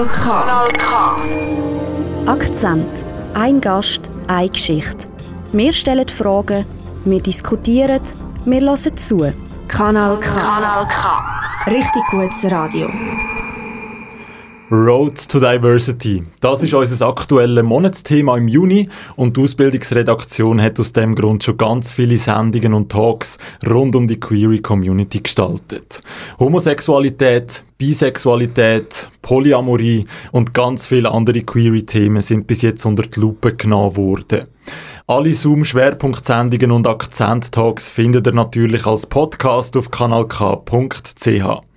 Kanal K. Kanal K. Akzent. Ein Gast, eine Geschichte. Wir stellen Fragen, wir diskutieren, wir hören zu. Kanal K. Kanal K. Richtig gutes Radio. Road to Diversity. Das ist unser aktuelles Monatsthema im Juni und die Ausbildungsredaktion hat aus dem Grund schon ganz viele Sendungen und Talks rund um die Query Community gestaltet. Homosexualität, Bisexualität, Polyamorie und ganz viele andere Query-Themen sind bis jetzt unter die Lupe genommen worden. Alle Zoom-Schwerpunktsendungen und Akzent-Talks findet ihr natürlich als Podcast auf kanalk.ch.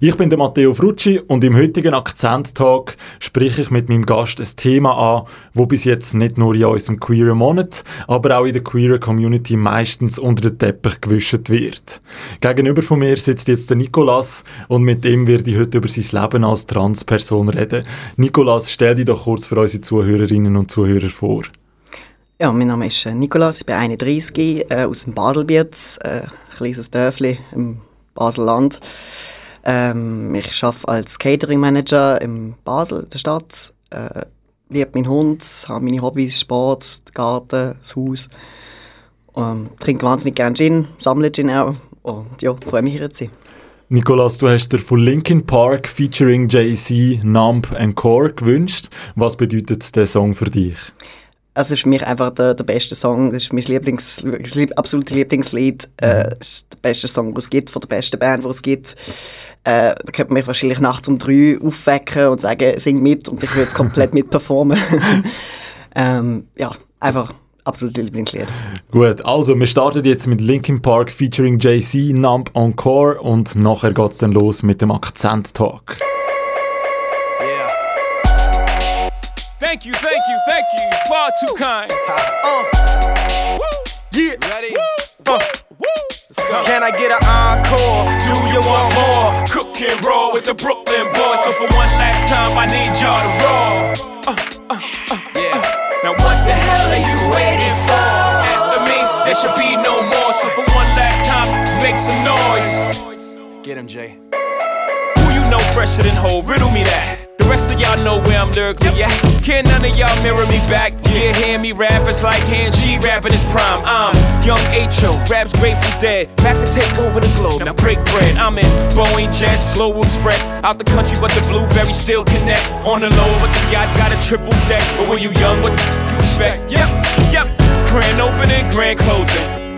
Ich bin der Matteo Frucci und im heutigen Akzent-Talk spreche ich mit meinem Gast ein Thema an, wo bis jetzt nicht nur in unserem Queer Monat, aber auch in der Queer Community meistens unter den Teppich gewischt wird. Gegenüber von mir sitzt jetzt der Nikolas und mit ihm werde ich heute über sein Leben als Transperson reden. Nikolas, stell dich doch kurz für unsere Zuhörerinnen und Zuhörer vor. Ja, mein Name ist äh, Nikolas, ich bin 31, äh, aus dem Baselbiet, äh, ein kleines Dörfli im Baselland. Ähm, ich arbeite als Catering Manager in Basel, der Stadt. Äh, liebe meinen Hund, habe meine Hobbys, Sport, Garten, das Haus. Ähm, trinke wahnsinnig gerne Gin, sammle Gin auch. Und ja, freue mich hier zu sein. Nikolas, du hast dir von Linkin Park featuring Jay-Z Numb and Core gewünscht. Was bedeutet der Song für dich? Es ist für mich einfach der, der beste Song. Das ist mein Lieblings, das absolute Lieblingslied. Äh, das ist der beste Song, den es gibt, von der besten Band, die es gibt. Äh, da könnte man mich wahrscheinlich nachts um drei aufwecken und sagen, sing mit und ich würde es komplett mitperformen. ähm, ja, einfach absolut Lieblingslied. Gut, also wir starten jetzt mit Linkin Park featuring Jay-Z, Numb Encore und nachher geht es dann los mit dem Akzent-Talk. Yeah. Thank you, thank you, thank you. Far too kind. Uh. Yeah. Ready? Uh. Can I get an encore? Do you want more? Cook and roll with the Brooklyn boys. So for one last time, I need y'all to roll. Uh, uh, uh, yeah. Now what the hell are you waiting for? After me, there should be no more. So for one last time, make some noise. Get him, Jay. Who you know fresher than whole? Riddle me that. The rest of y'all know where I'm lyrically at. Can none of y'all mirror me back? Yeah, hear me rap, it's like hand G rapping his prime. I'm young H.O., raps Grateful Dead. Back to take over the globe, now break bread. I'm in Boeing Jets, Global Express. Out the country, but the blueberries still connect. On the low, but the yacht got a triple deck. But when you young, what you expect? Yep, yep. Grand opening, grand closing.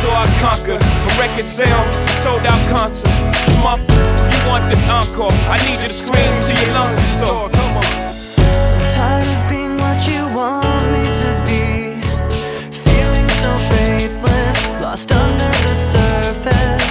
saw, I conquer. From record sales, sold out concerts. Smup, you want this encore? I need you to scream till your lungs are sore. Come on. I'm Tired of being what you want me to be. Feeling so faithless, lost under the surface.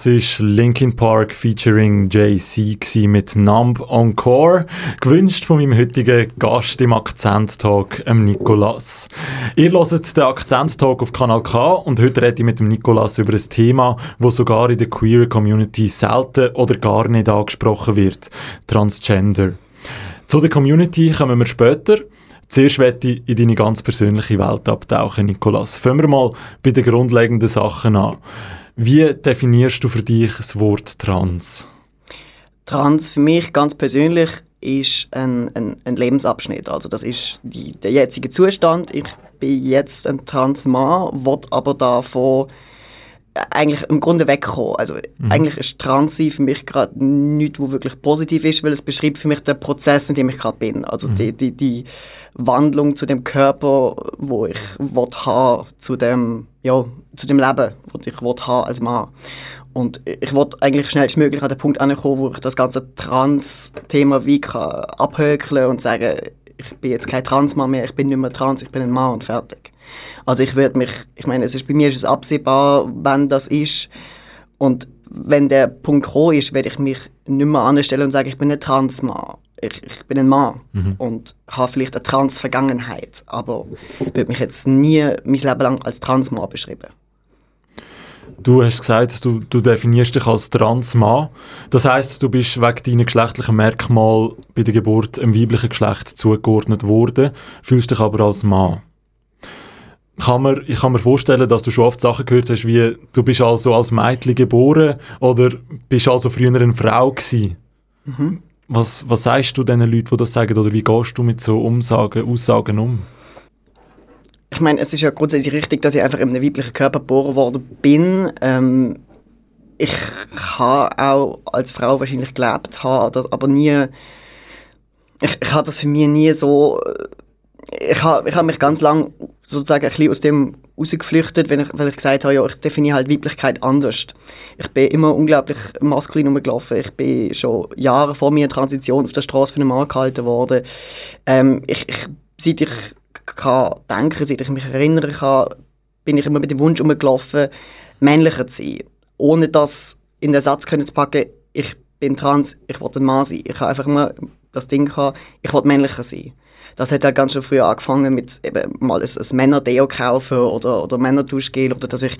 Das ist Linkin Park featuring JC mit Numb Encore, gewünscht von meinem heutigen Gast im Akzent-Talk, Nikolas. Ihr hört den Akzent-Talk auf Kanal K und heute rede ich mit dem Nikolas über ein Thema, das sogar in der queer Community selten oder gar nicht angesprochen wird, Transgender. Zu der Community kommen wir später. Zuerst möchte ich in deine ganz persönliche Welt abtauchen, Nikolas. Fangen wir mal bei den grundlegenden Sachen an. Wie definierst du für dich das Wort Trans? Trans für mich ganz persönlich ist ein, ein, ein Lebensabschnitt. Also das ist die, der jetzige Zustand. Ich bin jetzt ein Transmann, will aber davon eigentlich im Grunde wegkommen. Also mhm. eigentlich ist Transi für mich gerade nichts, was wirklich positiv ist, weil es beschreibt für mich den Prozess, in dem ich gerade bin. Also mhm. die, die, die Wandlung zu dem Körper, wo ich will haben, zu dem, ja, zu dem Leben, das ich will haben als Mann. Und ich wollte eigentlich schnellstmöglich an den Punkt ankommen, wo ich das ganze Trans-Thema wie kann abhökeln und sagen, ich bin jetzt kein Transmann mehr, ich bin nicht mehr trans, ich bin ein Mann und fertig. Also ich würde mich, ich meine, es ist, bei mir ist es absehbar, wann das ist. Und wenn der Punkt gekommen ist, werde ich mich nicht mehr anstellen und sagen, ich bin ein Transmann. Ich, ich bin ein Mann mhm. und habe vielleicht eine Trans-Vergangenheit, aber ich würde mich jetzt nie mein Leben lang als Transmann beschreiben. Du hast gesagt, du, du definierst dich als Transmann. Das heißt, du bist wegen deiner geschlechtlichen Merkmal bei der Geburt einem weiblichen Geschlecht zugeordnet worden, fühlst dich aber als Mann kann man, ich kann mir vorstellen, dass du schon oft Sachen gehört hast, wie du bist also als Mädchen geboren oder bist also früher eine Frau gewesen. Mhm. Was, was sagst du den Leuten, die das sagen, oder wie gehst du mit so Umsagen, Aussagen um? Ich meine, es ist ja grundsätzlich richtig, dass ich einfach in einem weiblichen Körper geboren worden bin. Ähm, ich habe auch als Frau wahrscheinlich gelebt, habe aber nie... Ich, ich habe das für mich nie so ich habe ich hab mich ganz lang sozusagen ein bisschen aus dem rausgeflüchtet, wenn ich, weil ich gesagt habe, ja, ich definiere halt Weiblichkeit anders. Ich bin immer unglaublich maskulin rumgelaufen. Ich bin schon Jahre vor meiner Transition auf der Straße von einem Mann gehalten worden. Ähm, ich, ich, seit ich kann denken, seit ich mich erinnern kann, bin ich immer mit dem Wunsch rumgelaufen, männlicher zu sein. Ohne das in den Satz können zu packen, ich bin trans, ich will ein Mann sein. Ich habe einfach immer das Ding gehabt, ich will männlicher sein das hat halt ganz schon früh angefangen mit eben mal ein, ein Männerdeo kaufen oder, oder Männerduschgel oder dass ich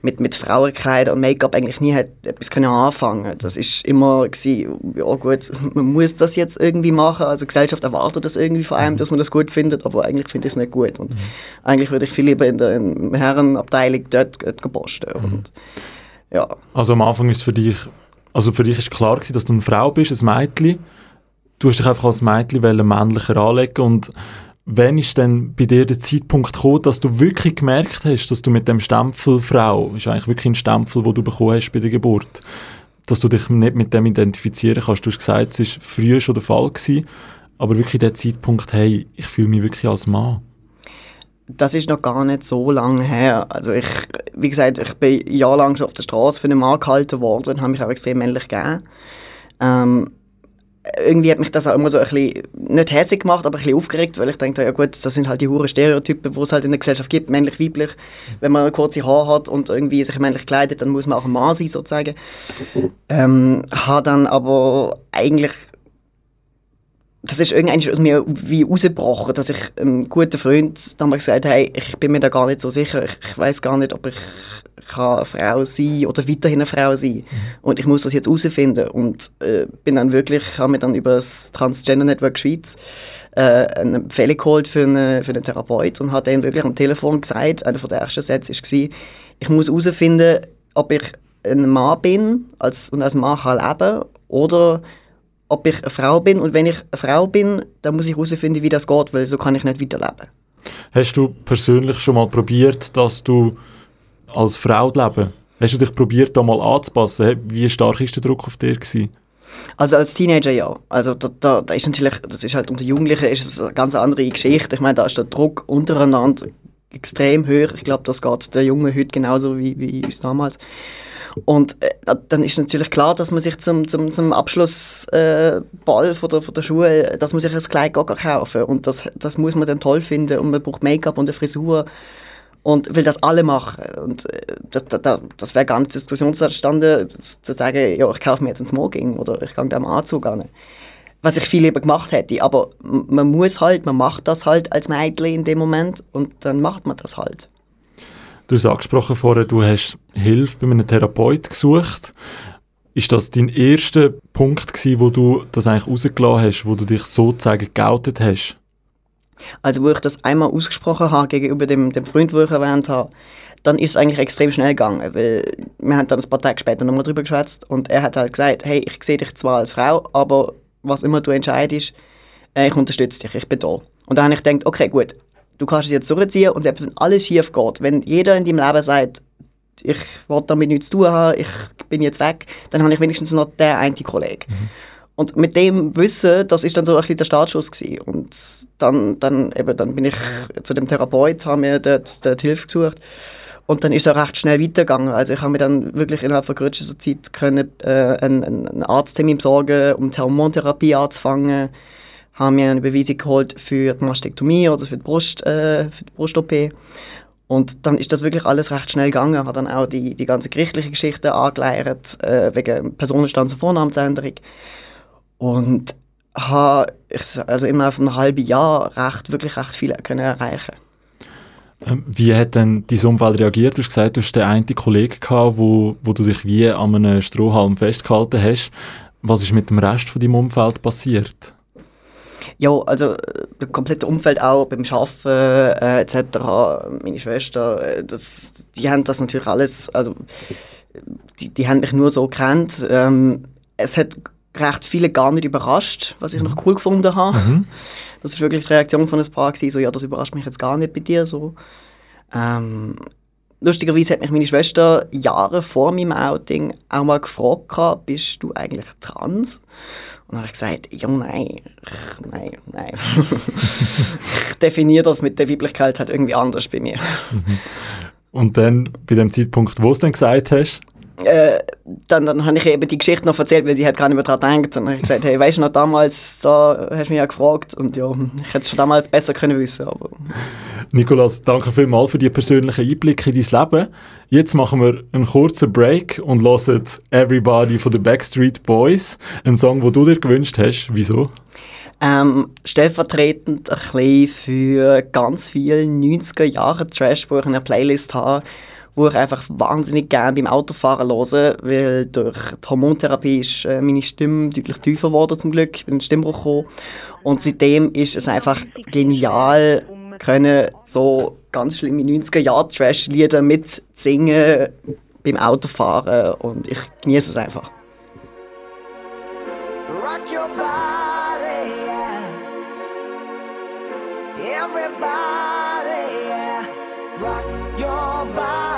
mit, mit Frauenkleidern und Make-up eigentlich nie hat etwas können anfangen Das ist immer gewesen, ja gut, man muss das jetzt irgendwie machen, also die Gesellschaft erwartet das irgendwie von einem, mhm. dass man das gut findet, aber eigentlich finde ich es nicht gut und mhm. eigentlich würde ich viel lieber in der in der Herrenabteilung dort, dort posten mhm. und, ja. Also am Anfang ist für dich, also für dich ist klar gewesen, dass du eine Frau bist, ein Mädchen du hast dich einfach als Mädchen männlicher anlegen und wann ist denn bei dir der Zeitpunkt gekommen, dass du wirklich gemerkt hast, dass du mit dem Stempel Frau, ist eigentlich wirklich ein Stempel, den du bekommen hast bei der Geburt, dass du dich nicht mit dem identifizieren kannst. Du hast gesagt, es war früher schon der Fall gewesen, aber wirklich der Zeitpunkt, hey, ich fühle mich wirklich als Mann. Das ist noch gar nicht so lange her. Also ich, wie gesagt, ich bin jahrelang schon auf der Straße für einen Mann gehalten worden und habe mich auch extrem männlich gegeben. Ähm, irgendwie hat mich das auch immer so ein bisschen, nicht hässlich gemacht, aber ein bisschen aufgeregt, weil ich denke, ja gut, das sind halt die hohen Stereotypen, die es halt in der Gesellschaft gibt, männlich, weiblich. Wenn man kurze Haare hat und irgendwie sich männlich kleidet, dann muss man auch ein Mann sein, sozusagen. Ähm, habe dann aber eigentlich das ist irgendwie aus mir wie rausgebrochen, dass ich einem guten Freund damals gesagt habe, hey, ich bin mir da gar nicht so sicher, ich, ich weiß gar nicht, ob ich kann eine Frau sein oder weiterhin eine Frau sein. Mhm. Und ich muss das jetzt herausfinden. Und äh, bin dann wirklich, habe mir dann über das Transgender Network Schweiz äh, eine Empfehlung geholt für, eine, für einen Therapeut und hat dann wirklich am Telefon gesagt, einer der ersten Sätze war, ich muss herausfinden, ob ich ein Mann bin als, und als Mann kann leben oder ob ich eine Frau bin. Und wenn ich eine Frau bin, dann muss ich herausfinden, wie das geht, weil so kann ich nicht weiterleben. Hast du persönlich schon mal probiert, dass du als Frau leben? Hast du dich probiert, da mal anzupassen? Wie stark war der Druck auf dir? Gewesen? Also als Teenager ja. Also da, da, da, ist natürlich, das ist halt unter Jugendlichen ist es eine ganz andere Geschichte. Ich meine, da ist der Druck untereinander extrem hoch. Ich glaube, das geht der Junge heute genauso wie, wie uns damals. Und äh, dann ist natürlich klar, dass man sich zum, zum, zum Abschlussball äh, von, der, von der Schule, dass man sich ein Kleid kaufen Und das, das muss man dann toll finden. Und man braucht Make-up und eine Frisur Und will das alle machen. Und äh, das, das, das wäre gar nicht die Diskussion entstanden, zu sagen, ja, ich kaufe mir jetzt ein Smoking oder ich gehe da mal Anzug an. Was ich viel lieber gemacht hätte. Aber man muss halt, man macht das halt als Mädchen in dem Moment und dann macht man das halt. Du hast angesprochen vorher, du hast Hilfe bei einem Therapeut gesucht. Ist das dein erster Punkt gewesen, wo du das eigentlich rausgelassen hast, wo du dich sozusagen geoutet hast? Also wo ich das einmal ausgesprochen habe gegenüber dem, dem Freund, den ich erwähnt habe, dann ist es eigentlich extrem schnell gegangen, weil wir haben dann ein paar Tage später nochmal drüber geschwätzt und er hat halt gesagt, hey, ich sehe dich zwar als Frau, aber was immer du entscheidest, äh, ich unterstütze dich, ich bin da. Und dann habe ich gedacht, okay, gut, du kannst es jetzt durchziehen und selbst wenn alles schief geht, wenn jeder in deinem Leben sagt, ich will damit nichts zu tun haben, ich bin jetzt weg, dann habe ich wenigstens noch den einen Kollegen. Mhm. Und mit dem Wissen, das ist dann so ein bisschen der Startschuss gewesen. Und dann, dann, eben, dann bin ich zu dem Therapeut, habe mir dort, dort Hilfe gesucht. Und dann ist es auch recht schnell weitergegangen. Also ich habe mir dann wirklich innerhalb von kürzester Zeit können, äh, einen, einen Arzttermin besorgen, um die Hormontherapie anzufangen. Habe mir eine Beweisung geholt für die Mastektomie oder für die Brust, äh, für die Brust-OP. Und dann ist das wirklich alles recht schnell gegangen. Habe dann auch die, die ganze gerichtliche Geschichte angeleiert, äh, wegen Personenstands- und Vornamensänderung. Und habe also immer auf einem halben Jahr recht, wirklich recht viel können erreichen ähm, Wie hat denn dein Umfeld reagiert? Du hast gesagt, du hast den einen Kollegen gehabt, wo, wo du dich wie an einem Strohhalm festgehalten hast. Was ist mit dem Rest von deinem Umfeld passiert? Ja, also das komplette Umfeld auch beim Arbeiten äh, etc. Meine Schwester, äh, das, die haben das natürlich alles, also die, die haben mich nur so kennt. Ähm, es hat recht viele gar nicht überrascht, was ich mhm. noch cool gefunden habe. Mhm. Das ist wirklich die Reaktion von ein paar gewesen, so ja, das überrascht mich jetzt gar nicht bei dir so. Ähm, lustigerweise hat mich meine Schwester Jahre vor meinem Outing auch mal gefragt, bist du eigentlich trans? Und dann habe ich gesagt, ja, nein, nein, nein. ich definiere das mit der Weiblichkeit halt irgendwie anders bei mir. Mhm. Und dann, bei dem Zeitpunkt, wo du es dann gesagt hast? Äh, dann, dann habe ich eben die Geschichte noch erzählt, weil sie hat gar nicht mehr daran gedacht. Und dann habe ich gesagt, hey, weißt du noch damals, da hast du mich ja gefragt und ja, ich hätte es schon damals besser können wissen. Aber Nikolas, danke vielmals für die persönlichen Einblicke in dein Leben. Jetzt machen wir einen kurzen Break und hören Everybody von den Backstreet Boys, einen Song, den du dir gewünscht hast. Wieso? Ähm, stellvertretend ein bisschen für ganz viele 90er Jahre Trash, die ich in einer Playlist habe wo ich einfach wahnsinnig gerne beim Autofahren höre, weil durch die Hormontherapie ist äh, meine Stimme deutlich tiefer geworden zum Glück, ich bin Stimmbruch gekommen und seitdem ist es einfach genial, können so ganz schlimme 90er-Jahre-Trash-Lieder mitsingen beim Autofahren und ich genieße es einfach. Rock your body, yeah. Everybody, yeah. Rock your body.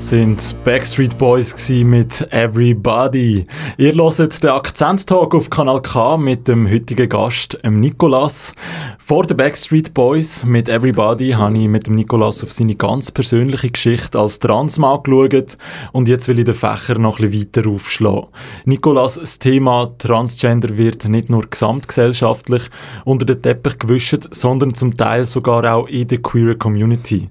Das sind Backstreet Boys mit Everybody. Ihr hört den Akzent-Talk auf Kanal K mit dem heutigen Gast, dem Nikolas. Vor den Backstreet Boys mit Everybody habe ich mit dem Nikolas auf seine ganz persönliche Geschichte als Transmann geschaut und jetzt will ich den Fächer noch ein bisschen weiter aufschlagen. Nikolas, das Thema Transgender wird nicht nur gesamtgesellschaftlich unter den Teppich gewischt, sondern zum Teil sogar auch in der queer Community.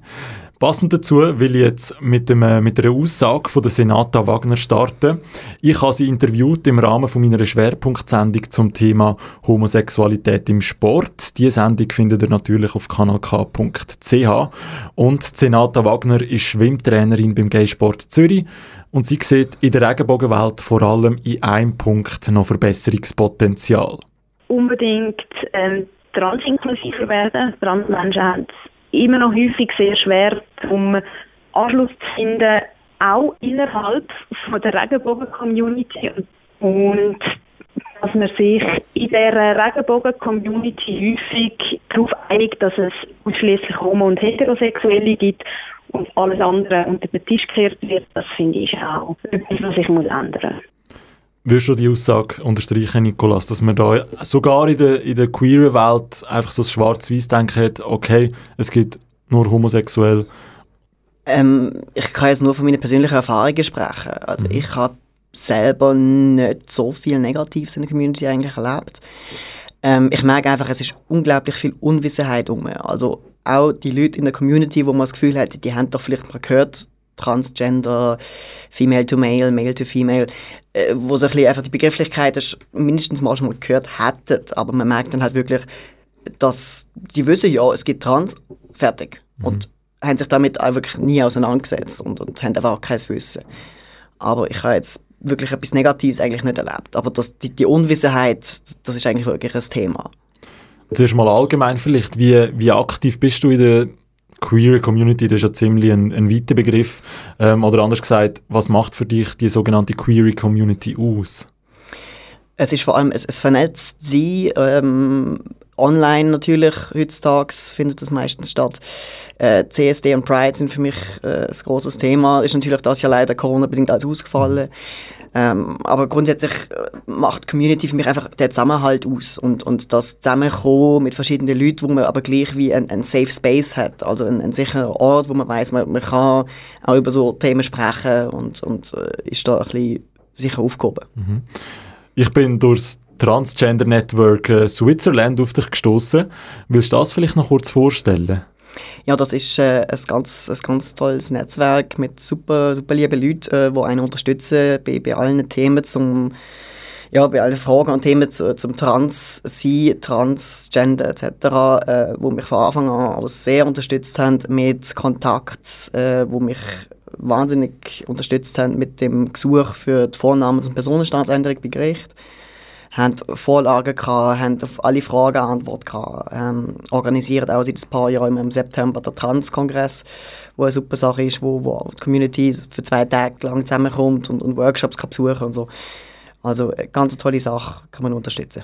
Passend dazu will ich jetzt mit, dem, äh, mit einer Aussage von der Senata Wagner starten. Ich habe sie interviewt im Rahmen von meiner Schwerpunktsendung zum Thema Homosexualität im Sport. Diese Sendung findet ihr natürlich auf kanalk.ch. Und Senata Wagner ist Schwimmtrainerin beim Gay Sport Zürich und sie sieht in der Regenbogenwelt vor allem in einem Punkt noch Verbesserungspotenzial. unbedingt ähm, transinklusiver werden. Transmenschen haben immer noch häufig sehr schwer, um Anschluss zu finden, auch innerhalb von der Regenbogen-Community. Und dass man sich in dieser Regenbogen-Community häufig darauf einigt, dass es ausschließlich Homo- und Heterosexuelle gibt und alles andere unter den Tisch gekehrt wird, das finde ich auch etwas, was sich muss ändern Würdest du die Aussage unterstreichen, Nikolas, dass man da sogar in der, in der queeren Welt einfach so das Schwarz-Weiß-Denken hat, okay, es gibt nur homosexuell. Ähm, ich kann jetzt nur von meinen persönlichen Erfahrungen sprechen. Also ich habe selber nicht so viel Negatives in der Community eigentlich erlebt. Ähm, ich merke einfach, es ist unglaublich viel Unwissenheit um. Also auch die Leute in der Community, wo man das Gefühl hat, die haben doch vielleicht mal gehört, Transgender, Female to Male, Male to Female, äh, wo so ein bisschen einfach die Begrifflichkeiten sch- mindestens mal schon mal gehört hätten. Aber man merkt dann halt wirklich, dass die wissen, ja, es gibt Trans, fertig. Und haben sich damit auch wirklich nie auseinandergesetzt und, und haben einfach auch kein Wissen. Aber ich habe jetzt wirklich etwas Negatives eigentlich nicht erlebt. Aber das, die, die Unwissenheit, das ist eigentlich wirklich ein Thema. Zuerst mal allgemein vielleicht, wie, wie aktiv bist du in der queer Community? Das ist ja ziemlich ein, ein weiter Begriff. Ähm, oder anders gesagt, was macht für dich die sogenannte queer Community aus? Es ist vor allem, es, es vernetzt sie, ähm, online natürlich, heutzutage findet das meistens statt. Äh, CSD und Pride sind für mich äh, ein großes Thema. Ist natürlich das Jahr leider Corona-bedingt alles ausgefallen. Ähm, aber grundsätzlich äh, macht Community für mich einfach den Zusammenhalt aus und, und das Zusammenkommen mit verschiedenen Leuten, wo man aber gleich wie ein, ein Safe Space hat, also ein, ein sicherer Ort, wo man weiß, man, man kann auch über so Themen sprechen und, und äh, ist da ein bisschen sicher aufgehoben. Ich bin durchs Transgender Network äh, Switzerland auf dich gestoßen. Willst du das vielleicht noch kurz vorstellen? Ja, das ist äh, ein, ganz, ein ganz tolles Netzwerk mit super, super lieben Leuten, äh, die einen unterstützen bei, bei allen Themen zum ja, bei allen Fragen und Themen zu, zum Trans sein, Transgender etc., äh, wo mich von Anfang an auch sehr unterstützt haben mit Kontakt, äh, wo mich wahnsinnig unterstützt haben mit dem Gesuch für die Vornamens- und Personenstandsänderung bei Gericht haben Vorlagen gehabt, haben auf alle Fragen Antwort gehabt, ähm, organisieren auch seit ein paar Jahren im September den Trans-Kongress, wo eine super Sache ist, wo, wo die Community für zwei Tage lang zusammenkommt und, und Workshops kann besuchen und so. Also eine ganz tolle Sache, kann man unterstützen.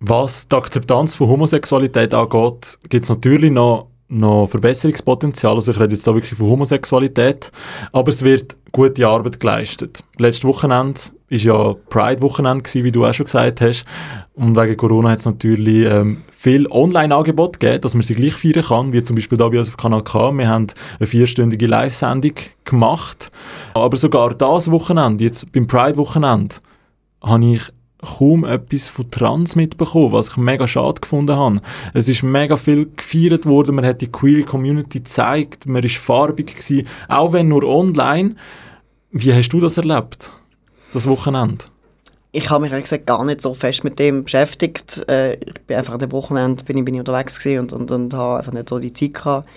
Was die Akzeptanz von Homosexualität angeht, gibt es natürlich noch, noch Verbesserungspotenzial. Also ich rede jetzt da wirklich von Homosexualität. Aber es wird gute Arbeit geleistet. Letztes Wochenende war ja Pride-Wochenende, wie du auch schon gesagt hast. Und wegen Corona hat es natürlich ähm, viel Online-Angebot gegeben, dass man sie gleich feiern kann, wie zum Beispiel da bei uns auf Kanal K. Wir haben eine vierstündige Live-Sendung gemacht. Aber sogar das Wochenende, jetzt beim Pride-Wochenende, habe ich kaum etwas von Trans mitbekommen, was ich mega schade gefunden habe. Es ist mega viel gefeiert worden, man hat die Queer Community gezeigt, man ist farbig gewesen, auch wenn nur online. Wie hast du das erlebt, das Wochenende? Ich habe mich ehrlich gesagt gar nicht so fest mit dem beschäftigt. Äh, ich bin einfach an dem Wochenende bin ich, bin ich unterwegs und, und, und habe einfach nicht so die Zeit gehabt.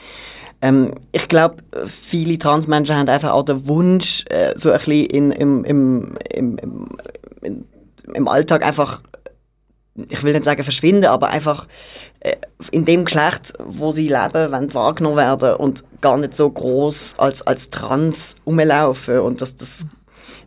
Ähm, ich glaube, viele Transmenschen haben einfach auch den Wunsch, äh, so ein bisschen in, im, im, im, im, im Alltag einfach, ich will nicht sagen verschwinden, aber einfach äh, in dem Geschlecht, wo sie leben, wollen wahrgenommen werden und gar nicht so groß als, als trans rumlaufen. Und das, das,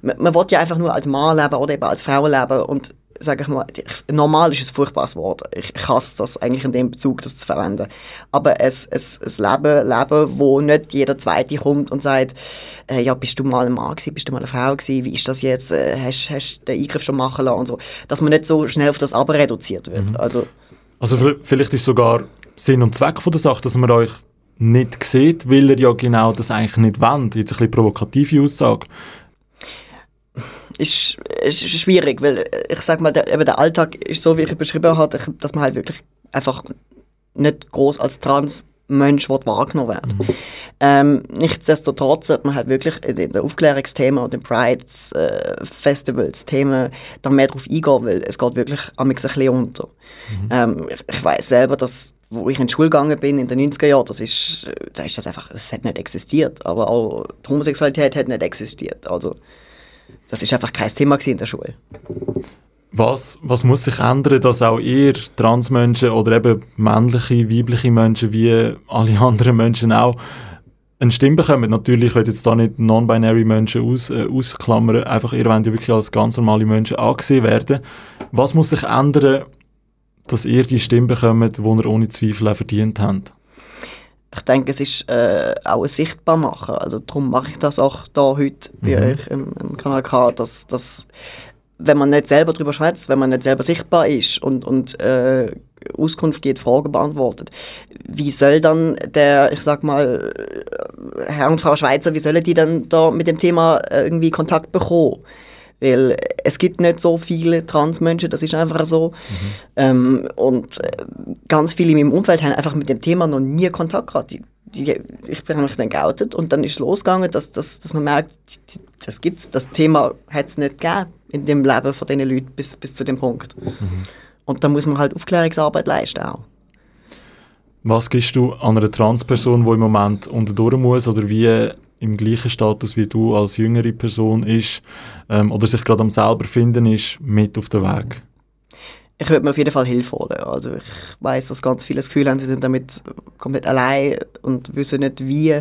man, man will ja einfach nur als Mann leben oder eben als Frau leben und sage ich mal, normal ist ein furchtbares Wort. Ich, ich hasse das eigentlich in dem Bezug, das zu verwenden. Aber es, es, es Leben, Leben, wo nicht jeder Zweite kommt und sagt, äh, ja, bist du mal ein Mann gewesen, bist du mal eine Frau gewesen, wie ist das jetzt, äh, hast, hast du den Eingriff schon machen lassen und so. Dass man nicht so schnell auf das Aber reduziert wird. Mhm. Also, Also vielleicht ist sogar Sinn und Zweck von der Sache, dass man euch nicht sieht, weil ihr ja genau das eigentlich nicht wollt. Jetzt ein bisschen provokative Aussage. Ist, ist schwierig, weil äh, ich sag mal, der, eben der Alltag ist so, wie ich beschrieben habe, dass man halt wirklich einfach nicht groß als Trans-Mensch wird wahrgenommen werden. Ähm, nichtsdestotrotz sollte man halt wirklich in den Aufklärungsthemen und den Pride-Festivals-Themen da mehr drauf eingehen, weil es geht wirklich amix ein bisschen unter. Ähm, ich ich weiß selber, dass wo ich in die Schule gegangen bin in den 90er Jahren, das ist, äh, da ist das einfach, es hat nicht existiert. Aber auch die Homosexualität hat nicht existiert. Also, das ist einfach kein Thema in der Schule. Was, was muss sich ändern, dass auch ihr Transmenschen oder eben männliche, weibliche Menschen wie alle anderen Menschen auch eine Stimme bekommen? Natürlich, ich will jetzt da nicht non-binary Menschen aus, äh, ausklammern, einfach ihr wollt ja wirklich als ganz normale Menschen angesehen werden. Was muss sich ändern, dass ihr die Stimme bekommt, die ihr ohne Zweifel auch verdient habt? Ich denke, es ist äh, auch ein sichtbar machen. Also darum mache ich das auch da heute bei Mhm. euch im, im Kanal K, dass, dass wenn man nicht selber darüber schwätzt, wenn man nicht selber sichtbar ist und, und äh, Auskunft gibt, Fragen beantwortet, wie soll dann der, ich sag mal, äh, Herr und Frau Schweizer, wie sollen die dann da mit dem Thema äh, irgendwie Kontakt bekommen? Weil es gibt nicht so viele Transmenschen, das ist einfach so. Ähm, und äh, ganz viele in meinem Umfeld haben einfach mit dem Thema noch nie Kontakt gehabt. Die, die, ich bin mich dann geoutet und dann ist es losgegangen, dass, dass, dass man merkt, das gibt's, das Thema hat es nicht gegeben in dem Leben von diesen Leuten bis, bis zu dem Punkt. Und da muss man halt Aufklärungsarbeit leisten auch. Was gibst du an einer Transperson, die im Moment unterdurch muss oder wie im gleichen Status wie du als jüngere Person ist ähm, oder sich gerade am selber finden ist, mit auf den Weg? Ich würde mir auf jeden Fall Hilfe holen. Also ich weiß, dass ganz viele das Gefühl haben, sie sind damit komplett allein und wissen nicht wie.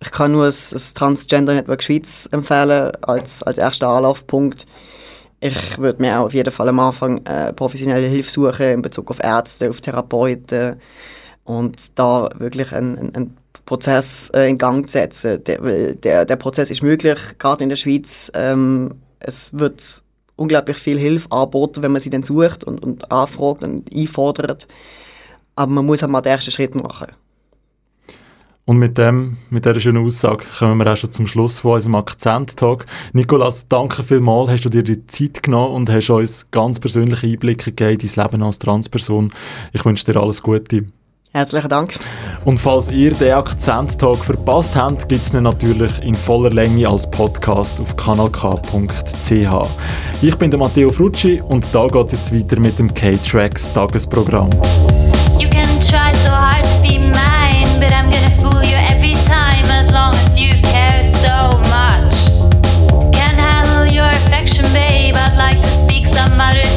Ich kann nur das, das Transgender Network Schweiz empfehlen als, als erster Anlaufpunkt. Ich würde mir auch auf jeden Fall am Anfang äh, professionelle Hilfe suchen in Bezug auf Ärzte, auf Therapeuten und da wirklich einen, einen Prozess äh, in Gang zu setzen. Der, der, der Prozess ist möglich, gerade in der Schweiz. Ähm, es wird unglaublich viel Hilfe angeboten, wenn man sie dann sucht und, und anfragt und einfordert. Aber man muss halt mal den ersten Schritt machen. Und mit dem, mit dieser schönen Aussage kommen wir auch schon zum Schluss von unserem Akzent-Talk. Nikolas, danke vielmals, hast du dir die Zeit genommen und hast uns ganz persönliche Einblicke gegeben in dein Leben als Transperson. Ich wünsche dir alles Gute. Herzlichen Dank. Und falls ihr den Akzent-Talk verpasst habt, gibt es ihn natürlich in voller Länge als Podcast auf kanalk.ch. Ich bin der Matteo Frucci und da geht es jetzt weiter mit dem K-Tracks Tagesprogramm. You can try so hard to be mine, but I'm gonna fool you every time as long as you care so much. Can't handle your affection, babe. I'd like to speak some other.